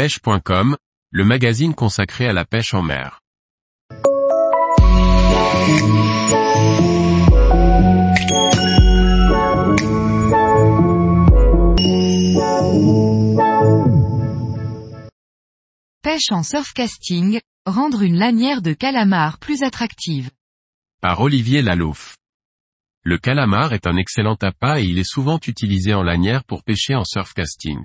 pêche.com, le magazine consacré à la pêche en mer. Pêche en surfcasting, rendre une lanière de calamar plus attractive. Par Olivier Lalouf. Le calamar est un excellent appât et il est souvent utilisé en lanière pour pêcher en surfcasting.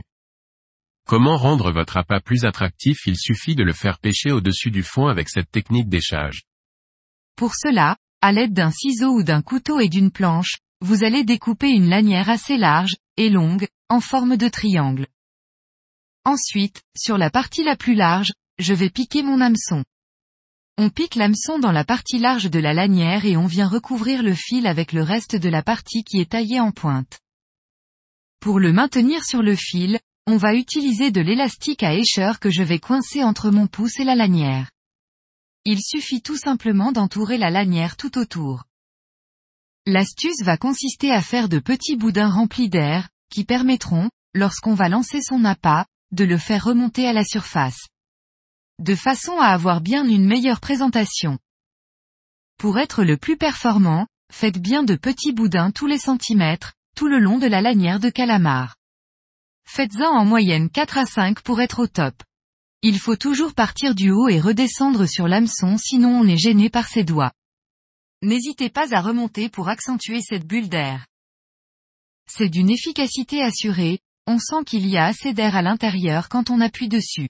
Comment rendre votre appât plus attractif? Il suffit de le faire pêcher au-dessus du fond avec cette technique d'échage. Pour cela, à l'aide d'un ciseau ou d'un couteau et d'une planche, vous allez découper une lanière assez large, et longue, en forme de triangle. Ensuite, sur la partie la plus large, je vais piquer mon hameçon. On pique l'hameçon dans la partie large de la lanière et on vient recouvrir le fil avec le reste de la partie qui est taillée en pointe. Pour le maintenir sur le fil, on va utiliser de l'élastique à écheur que je vais coincer entre mon pouce et la lanière. Il suffit tout simplement d'entourer la lanière tout autour. L'astuce va consister à faire de petits boudins remplis d'air, qui permettront, lorsqu'on va lancer son appât, de le faire remonter à la surface. De façon à avoir bien une meilleure présentation. Pour être le plus performant, faites bien de petits boudins tous les centimètres, tout le long de la lanière de calamar. Faites-en en moyenne 4 à 5 pour être au top. Il faut toujours partir du haut et redescendre sur l'hameçon sinon on est gêné par ses doigts. N'hésitez pas à remonter pour accentuer cette bulle d'air. C'est d'une efficacité assurée, on sent qu'il y a assez d'air à l'intérieur quand on appuie dessus.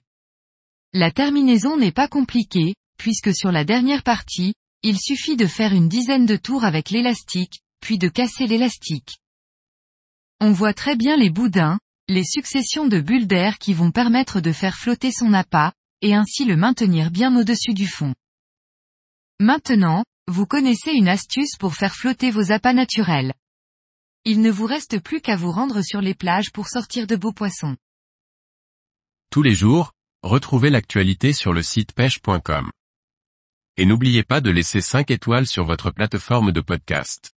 La terminaison n'est pas compliquée, puisque sur la dernière partie, il suffit de faire une dizaine de tours avec l'élastique, puis de casser l'élastique. On voit très bien les boudins, les successions de bulles d'air qui vont permettre de faire flotter son appât, et ainsi le maintenir bien au-dessus du fond. Maintenant, vous connaissez une astuce pour faire flotter vos appâts naturels. Il ne vous reste plus qu'à vous rendre sur les plages pour sortir de beaux poissons. Tous les jours, retrouvez l'actualité sur le site pêche.com. Et n'oubliez pas de laisser 5 étoiles sur votre plateforme de podcast.